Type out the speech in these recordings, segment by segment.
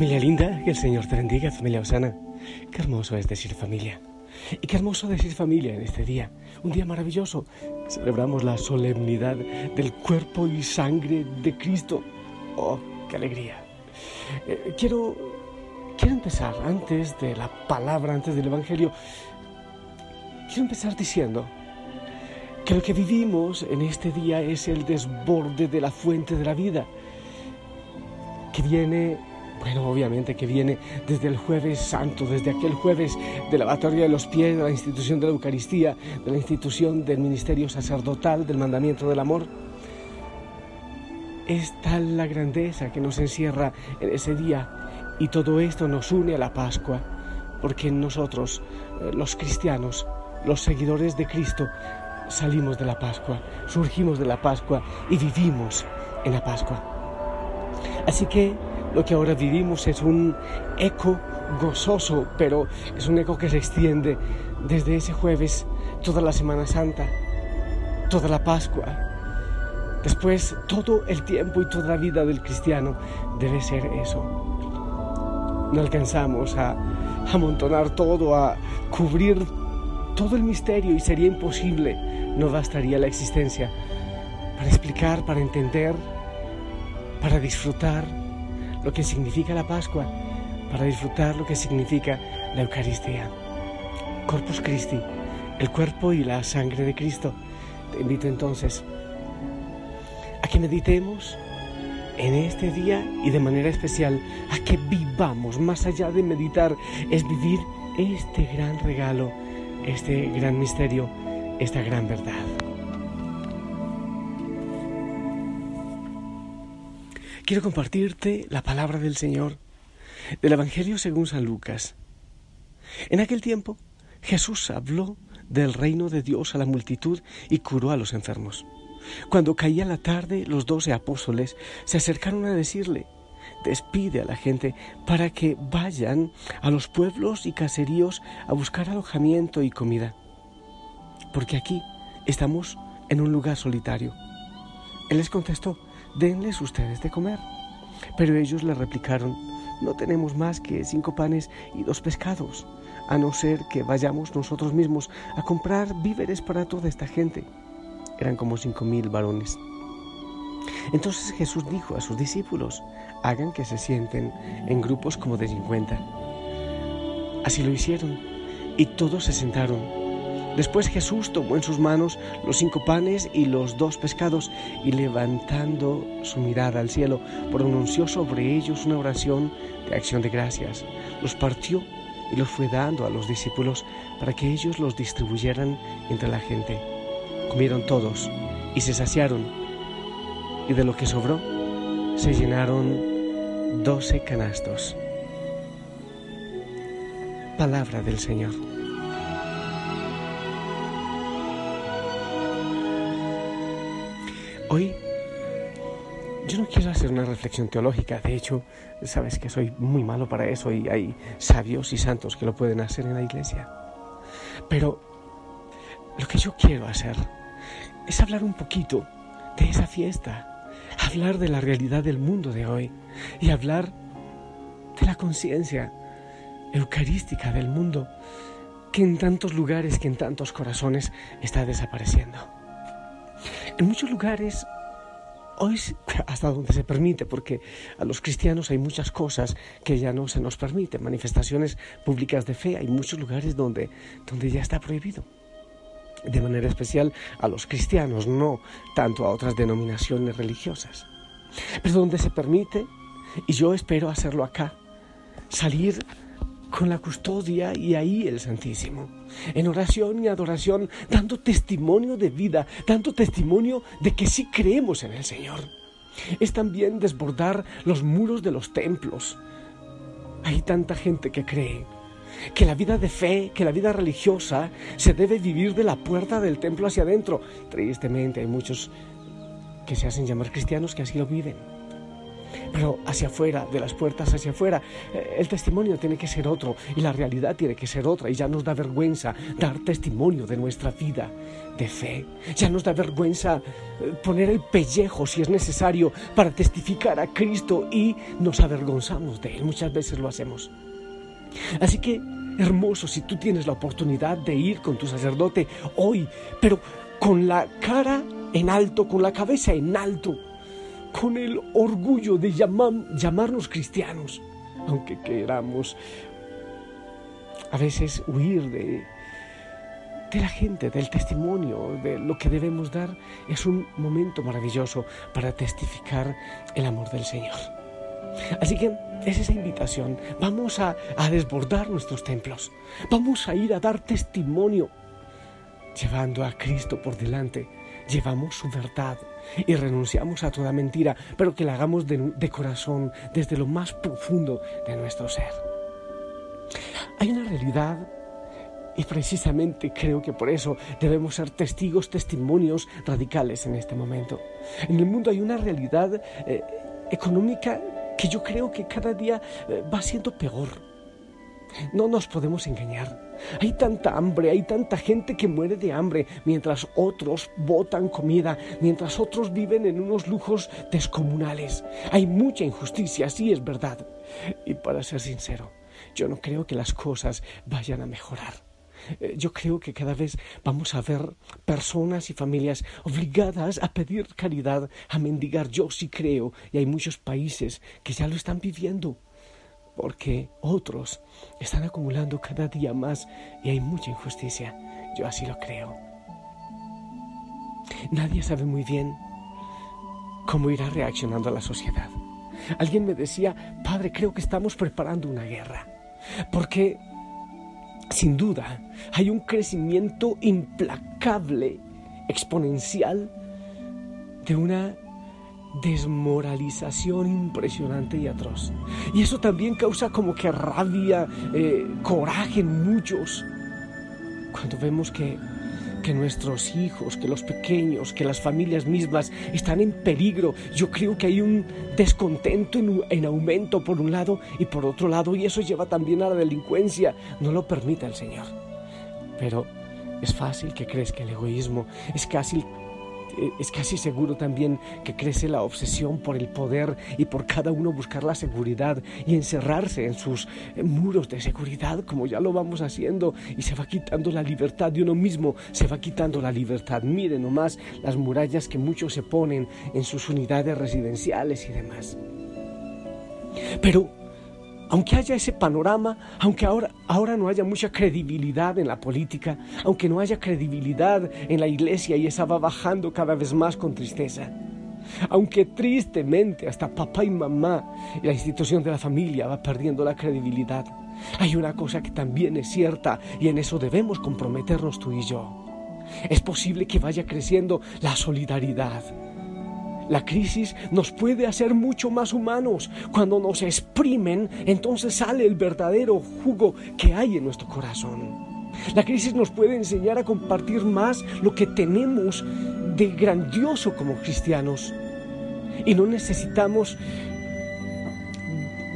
Familia linda, que el Señor te bendiga, familia Osana. Qué hermoso es decir familia. Y qué hermoso decir familia en este día. Un día maravilloso. Celebramos la solemnidad del cuerpo y sangre de Cristo. Oh, qué alegría. Eh, quiero, quiero empezar antes de la palabra, antes del Evangelio. Quiero empezar diciendo que lo que vivimos en este día es el desborde de la fuente de la vida, que viene bueno, obviamente que viene desde el jueves santo, desde aquel jueves de la batalla de los pies, de la institución de la Eucaristía, de la institución del ministerio sacerdotal, del mandamiento del amor. Es tal la grandeza que nos encierra en ese día y todo esto nos une a la Pascua, porque nosotros, eh, los cristianos, los seguidores de Cristo, salimos de la Pascua, surgimos de la Pascua y vivimos en la Pascua. Así que lo que ahora vivimos es un eco gozoso, pero es un eco que se extiende desde ese jueves, toda la Semana Santa, toda la Pascua. Después, todo el tiempo y toda la vida del cristiano debe ser eso. No alcanzamos a amontonar todo, a cubrir todo el misterio y sería imposible, no bastaría la existencia para explicar, para entender, para disfrutar lo que significa la Pascua, para disfrutar lo que significa la Eucaristía. Corpus Christi, el cuerpo y la sangre de Cristo. Te invito entonces a que meditemos en este día y de manera especial a que vivamos, más allá de meditar, es vivir este gran regalo, este gran misterio, esta gran verdad. Quiero compartirte la palabra del Señor del Evangelio según San Lucas. En aquel tiempo Jesús habló del reino de Dios a la multitud y curó a los enfermos. Cuando caía la tarde, los doce apóstoles se acercaron a decirle, despide a la gente para que vayan a los pueblos y caseríos a buscar alojamiento y comida, porque aquí estamos en un lugar solitario. Él les contestó, denles ustedes de comer. Pero ellos le replicaron, no tenemos más que cinco panes y dos pescados, a no ser que vayamos nosotros mismos a comprar víveres para toda esta gente. Eran como cinco mil varones. Entonces Jesús dijo a sus discípulos, hagan que se sienten en grupos como de cincuenta. Así lo hicieron, y todos se sentaron Después Jesús tomó en sus manos los cinco panes y los dos pescados y levantando su mirada al cielo, pronunció sobre ellos una oración de acción de gracias. Los partió y los fue dando a los discípulos para que ellos los distribuyeran entre la gente. Comieron todos y se saciaron y de lo que sobró se llenaron doce canastos. Palabra del Señor. Hoy yo no quiero hacer una reflexión teológica, de hecho, sabes que soy muy malo para eso y hay sabios y santos que lo pueden hacer en la iglesia. Pero lo que yo quiero hacer es hablar un poquito de esa fiesta, hablar de la realidad del mundo de hoy y hablar de la conciencia eucarística del mundo que en tantos lugares, que en tantos corazones está desapareciendo. En muchos lugares, hoy hasta donde se permite, porque a los cristianos hay muchas cosas que ya no se nos permiten, manifestaciones públicas de fe, hay muchos lugares donde, donde ya está prohibido. De manera especial a los cristianos, no tanto a otras denominaciones religiosas. Pero donde se permite, y yo espero hacerlo acá, salir con la custodia y ahí el Santísimo, en oración y adoración, dando testimonio de vida, dando testimonio de que sí creemos en el Señor. Es también desbordar los muros de los templos. Hay tanta gente que cree que la vida de fe, que la vida religiosa se debe vivir de la puerta del templo hacia adentro. Tristemente hay muchos que se hacen llamar cristianos que así lo viven. Pero hacia afuera, de las puertas hacia afuera, eh, el testimonio tiene que ser otro y la realidad tiene que ser otra. Y ya nos da vergüenza dar testimonio de nuestra vida de fe, ya nos da vergüenza eh, poner el pellejo si es necesario para testificar a Cristo y nos avergonzamos de Él, muchas veces lo hacemos. Así que, hermoso, si tú tienes la oportunidad de ir con tu sacerdote hoy, pero con la cara en alto, con la cabeza en alto, con el orgullo de llamarnos cristianos, aunque queramos a veces huir de, de la gente, del testimonio, de lo que debemos dar, es un momento maravilloso para testificar el amor del Señor. Así que es esa invitación. Vamos a, a, desbordar nuestros templos. Vamos a ir a dar testimonio, llevando a Cristo por delante. Llevamos su verdad, y renunciamos a toda mentira, pero que la hagamos de, corazón, desde lo más profundo de nuestro ser. Hay una realidad y precisamente creo que por eso debemos ser testigos, testimonios radicales en este momento. En el mundo hay una realidad eh, económica que yo creo que cada día eh, va siendo peor. No nos podemos engañar. Hay tanta hambre, hay tanta gente que muere de hambre, mientras otros botan comida, mientras otros viven en unos lujos descomunales. Hay mucha injusticia, sí es verdad. Y para ser sincero, yo no creo que las cosas vayan a mejorar. Eh, yo creo que cada vez vamos a ver personas y familias obligadas a pedir caridad, a mendigar. Yo sí creo, y hay muchos países que ya lo están viviendo porque otros están acumulando cada día más y hay mucha injusticia. Yo así lo creo. Nadie sabe muy bien cómo irá reaccionando la sociedad. Alguien me decía, padre, creo que estamos preparando una guerra, porque sin duda hay un crecimiento implacable, exponencial, de una desmoralización impresionante y atroz. Y eso también causa como que rabia, eh, coraje en muchos. Cuando vemos que, que nuestros hijos, que los pequeños, que las familias mismas están en peligro, yo creo que hay un descontento en, en aumento por un lado y por otro lado, y eso lleva también a la delincuencia. No lo permite el Señor. Pero es fácil que crezca el egoísmo, es eh, es casi seguro también que crece la obsesión por el poder y por cada uno buscar la seguridad y encerrarse en sus eh, muros de seguridad como ya lo vamos haciendo y se va quitando la libertad de uno mismo, se va quitando la libertad. Miren nomás las murallas que muchos se ponen en sus unidades residenciales y demás. Pero aunque haya ese panorama, aunque ahora, ahora no haya mucha credibilidad en la política, aunque no haya credibilidad en la iglesia y esa va bajando cada vez más con tristeza, aunque tristemente hasta papá y mamá y la institución de la familia va perdiendo la credibilidad, hay una cosa que también es cierta y en eso debemos comprometernos tú y yo. Es posible que vaya creciendo la solidaridad la crisis nos puede hacer mucho más humanos. Cuando nos exprimen, entonces sale el verdadero jugo que hay en nuestro corazón. La crisis nos puede enseñar a compartir más lo que tenemos de grandioso como cristianos. Y no necesitamos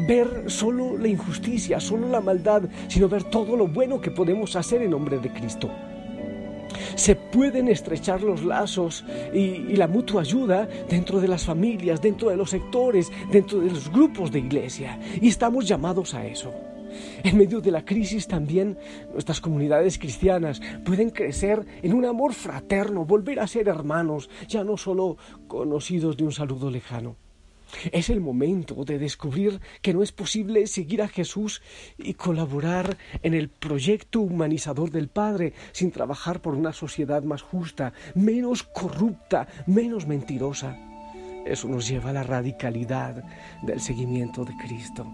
ver solo la injusticia, solo la maldad, sino ver todo lo bueno que podemos hacer en nombre de Cristo se pueden estrechar los lazos y, la mutua ayuda dentro de las familias, dentro de los sectores, dentro de los grupos de iglesia. Y estamos llamados a eso. En medio de la crisis también nuestras comunidades cristianas pueden crecer en un amor fraterno, volver a ser hermanos, ya no solo conocidos de un saludo lejano. Es el momento de descubrir que no es posible seguir a Jesús y colaborar en el proyecto humanizador del Padre sin trabajar por una sociedad más justa, menos corrupta, menos mentirosa. Eso nos lleva a la radicalidad del seguimiento de Cristo.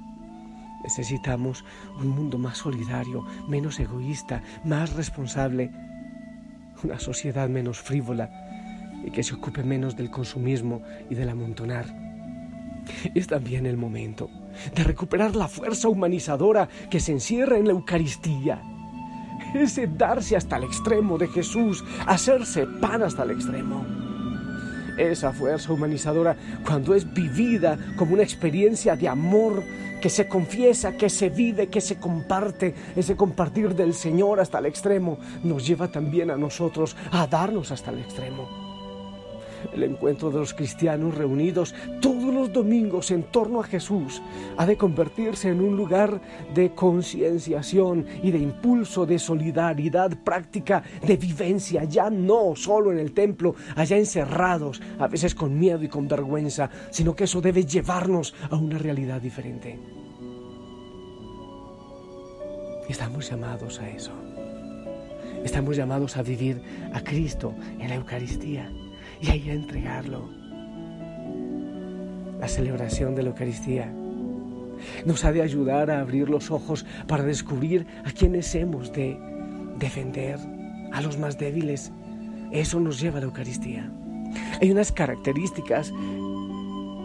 Necesitamos un mundo más solidario, menos egoísta, más responsable, una sociedad menos frívola y que se ocupe menos del consumismo y del amontonar es también el momento de recuperar la fuerza humanizadora que se encierra en la Eucaristía. Ese darse hasta el extremo de Jesús, hacerse pan hasta el extremo. esa fuerza humanizadora cuando es vivida como una experiencia de amor que se confiesa, que se vive, que se comparte, ese compartir del Señor hasta el extremo, nos lleva también a nosotros a darnos hasta el extremo el encuentro de los cristianos reunidos todos los domingos en torno a Jesús ha de convertirse en un lugar de concienciación y de impulso, de solidaridad práctica, de vivencia, ya no solo en el templo, allá encerrados, a veces con miedo y con vergüenza, sino que eso debe llevarnos a una realidad diferente. Estamos llamados a eso. Estamos llamados a vivir a Cristo en la Eucaristía y ahí a entregarlo. La celebración de la Eucaristía nos ha de ayudar a abrir los ojos para descubrir a quienes hemos de defender, a los más débiles. Eso nos lleva a la Eucaristía. Hay unas características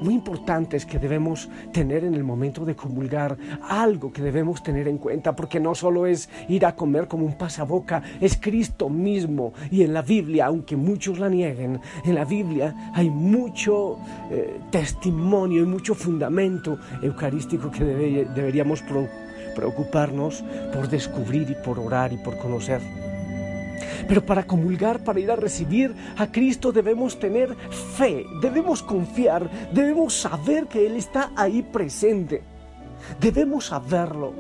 muy importantes que debemos tener en el momento de comulgar, algo que debemos tener en cuenta, porque no solo es ir a comer como un pasaboca, es Cristo mismo. Y en la Biblia, aunque muchos la nieguen, en la Biblia hay mucho eh, testimonio y mucho fundamento eucarístico que deberíamos preocuparnos por descubrir y por orar y por conocer. Pero para comulgar, para ir a recibir a Cristo, debemos tener fe, debemos confiar, debemos saber que Él está ahí presente. Debemos saberlo.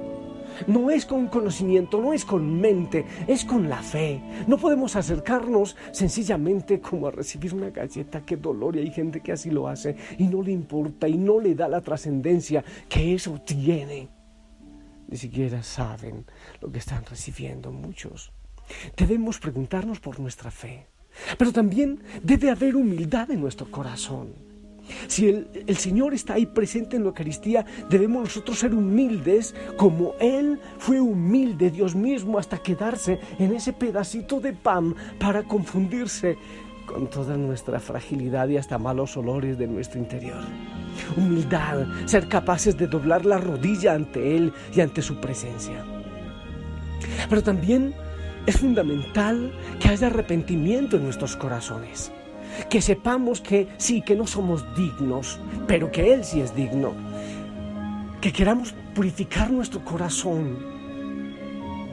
No es con conocimiento, no es con mente, es con la fe. No podemos acercarnos sencillamente como a recibir una galleta, qué dolor, y hay gente que así lo hace y no le importa y no le da la trascendencia que eso tiene. Ni siquiera saben lo que están recibiendo muchos. Debemos preguntarnos por nuestra fe, pero también debe haber humildad en nuestro corazón. Si el, Señor está ahí presente en la Eucaristía, debemos nosotros ser humildes como Él fue humilde, Dios mismo, hasta quedarse en ese pedacito de pan para confundirse con toda nuestra fragilidad y hasta malos olores de nuestro interior. Humildad, ser capaces de doblar la rodilla ante Él y ante su presencia. Pero también es fundamental que haya arrepentimiento en nuestros corazones. Que sepamos que sí, que no somos dignos, pero que Él sí es digno. Que queramos purificar nuestro corazón,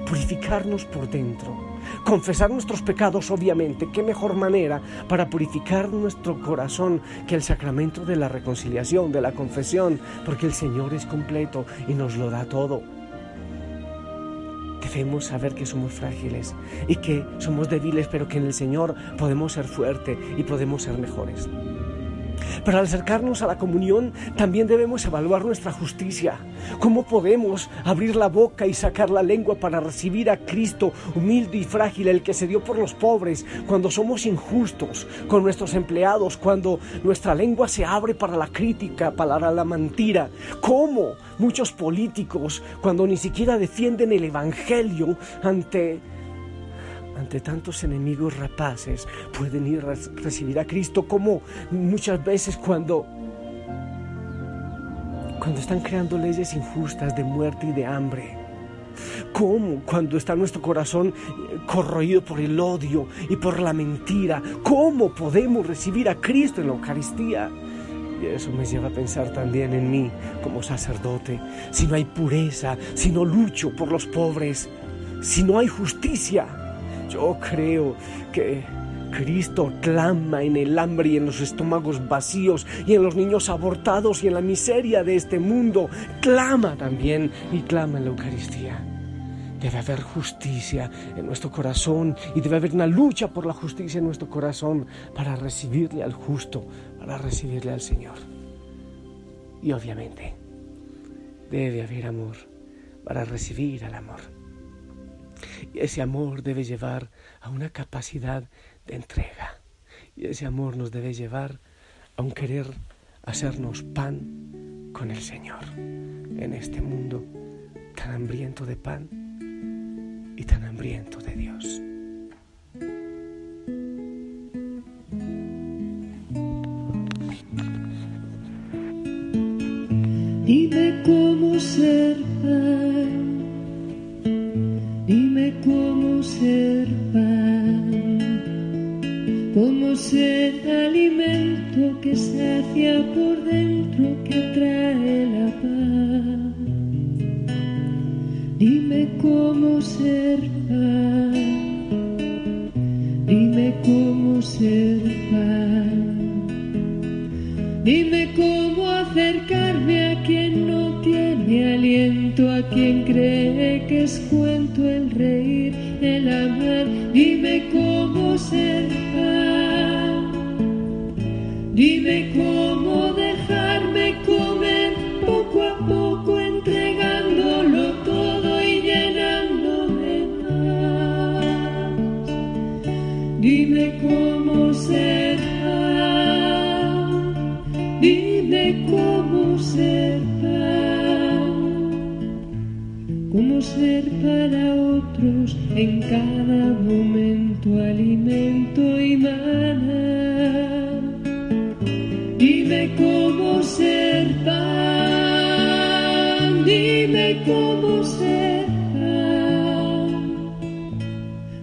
purificarnos por dentro. Confesar nuestros pecados, obviamente. ¿Qué mejor manera para purificar nuestro corazón que el sacramento de la reconciliación, de la confesión? Porque el Señor es completo y nos lo da todo debemos saber que somos frágiles y que somos débiles, pero que en el Señor podemos ser fuertes y podemos ser mejores. Pero al acercarnos a la comunión también debemos evaluar nuestra justicia. ¿Cómo podemos abrir la boca y sacar la lengua para recibir a Cristo humilde y frágil, el que se dio por los pobres, cuando somos injustos con nuestros empleados, cuando nuestra lengua se abre para la crítica, para la mentira? ¿Cómo muchos políticos, cuando ni siquiera defienden el Evangelio ante ante tantos enemigos rapaces pueden ir a recibir a Cristo como muchas veces cuando cuando están creando leyes injustas de muerte y de hambre. ¿Cómo cuando está nuestro corazón eh, corroído por el odio y por la mentira? ¿Cómo podemos recibir a Cristo en la Eucaristía? Y eso me lleva a pensar también en mí como sacerdote. Si no hay pureza, si no lucho por los pobres, si no hay justicia, yo creo que Cristo clama en el hambre y en los estómagos vacíos y en los niños abortados y en la miseria de este mundo. Clama también y clama en la Eucaristía. Debe haber justicia en nuestro corazón y debe haber una lucha por la justicia en nuestro corazón para recibirle al justo, para recibirle al Señor. Y obviamente debe haber amor para recibir al amor. Y ese amor debe llevar a una capacidad de entrega. Y ese amor nos debe llevar a un querer hacernos pan con el Señor en este mundo tan hambriento de pan y tan hambriento de Dios. Dime cómo ser acercarme a quien no tiene aliento, a quien cree que es reír, el amar. Dime cómo ser Dime cómo ser pan, dime cómo ser pan,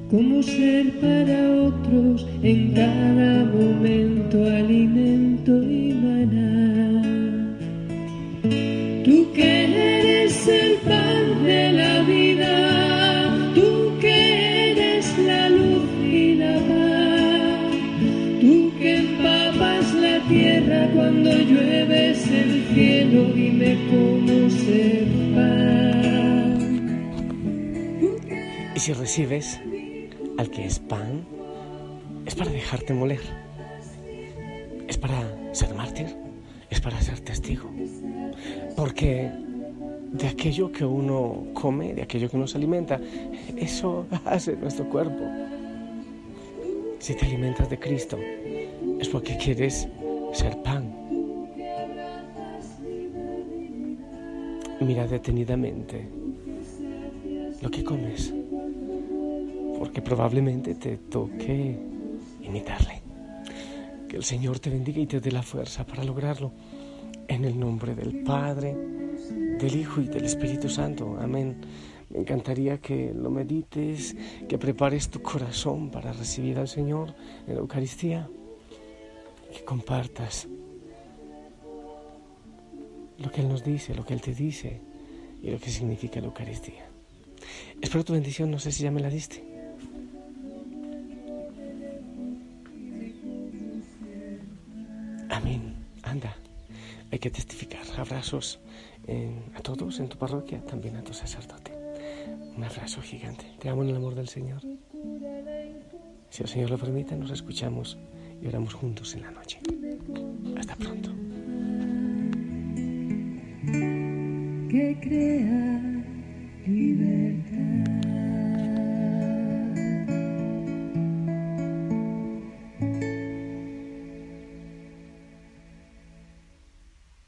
cómo ser para otros en cada momento cuando llueves el cielo, dime cómo ser paz. Y si recibes al que es pan, es para dejarte moler. Es para ser mártir, es para ser testigo. Porque de aquello que uno come, de aquello que uno se alimenta, eso hace nuestro cuerpo. Si te alimentas de Cristo, es porque quieres ser pan. Mira detenidamente lo que comes, porque probablemente te toque imitarle. Que el Señor te bendiga y te dé la fuerza para lograrlo. En el nombre del Padre, del Hijo y del Espíritu Santo. Amén. Me encantaría que lo medites, que prepares tu corazón para recibir al Señor en la Eucaristía, que compartas lo que Él nos dice, lo que Él te dice y lo que significa la Eucaristía. Espero tu bendición, no sé si ya me la diste. Amén. Anda, hay que testificar. Abrazos a todos en tu parroquia, también a tu sacerdote. Un abrazo gigante. Te amo en el amor del Señor. Si el Señor lo permite, nos escuchamos y oramos juntos en la noche. Hasta pronto. Que crea libertad.